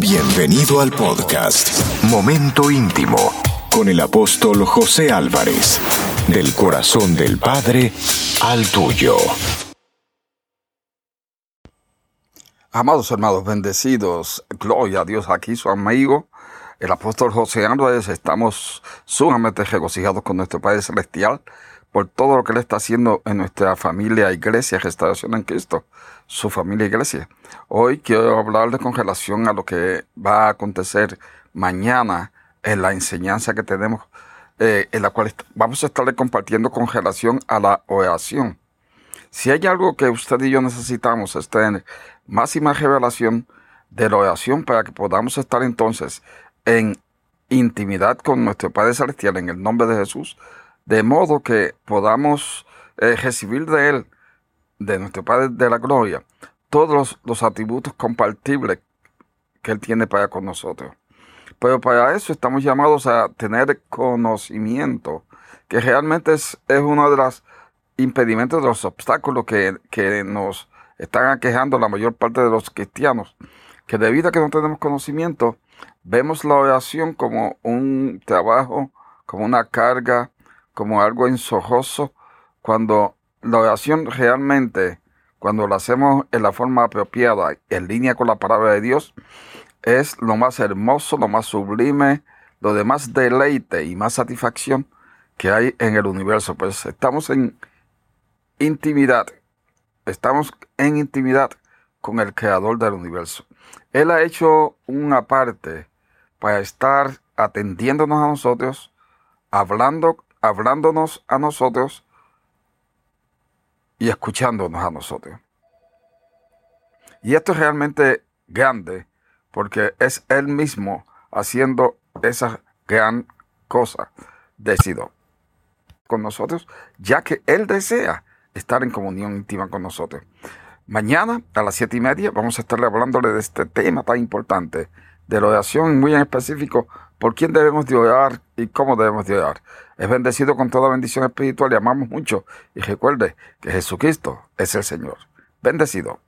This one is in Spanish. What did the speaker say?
Bienvenido al podcast Momento Íntimo con el apóstol José Álvarez, del corazón del Padre al tuyo. Amados hermanos, bendecidos, gloria a Dios, aquí su amigo, el apóstol José Álvarez, estamos sumamente regocijados con nuestro Padre Celestial por todo lo que Él está haciendo en nuestra familia, iglesia, restauración en Cristo, su familia, iglesia. Hoy quiero hablarles con relación a lo que va a acontecer mañana en la enseñanza que tenemos, eh, en la cual vamos a estarle compartiendo con relación a la oración. Si hay algo que usted y yo necesitamos es tener más y más revelación de la oración para que podamos estar entonces en intimidad con nuestro Padre Celestial en el nombre de Jesús, de modo que podamos eh, recibir de Él, de nuestro Padre de la Gloria, todos los, atributos compartibles que Él tiene para con nosotros. Pero para eso estamos llamados a tener conocimiento, que realmente es, es uno de los impedimentos, de los obstáculos que, que nos están aquejando la mayor parte de los cristianos, que debido a que no tenemos conocimiento, vemos la oración como un trabajo, como una carga, como algo ensojoso, cuando la oración realmente, cuando la hacemos en la forma apropiada, en línea con la palabra de Dios, es lo más hermoso, lo más sublime, lo de más deleite y más satisfacción que hay en el universo. Pues estamos en intimidad, estamos en intimidad con el creador del universo. Él ha hecho una parte para estar atendiéndonos a nosotros, hablando, hablándonos a nosotros y escuchándonos a nosotros. Y esto es realmente grande porque es Él mismo haciendo esa gran cosa. Decido con nosotros, ya que Él desea estar en comunión íntima con nosotros. Mañana a las siete y media vamos a estarle hablándole de este tema tan importante, de la oración muy en específico, por quién debemos de orar y cómo debemos de orar. Es bendecido con toda bendición espiritual y amamos mucho. Y recuerde que Jesucristo es el Señor. Bendecido.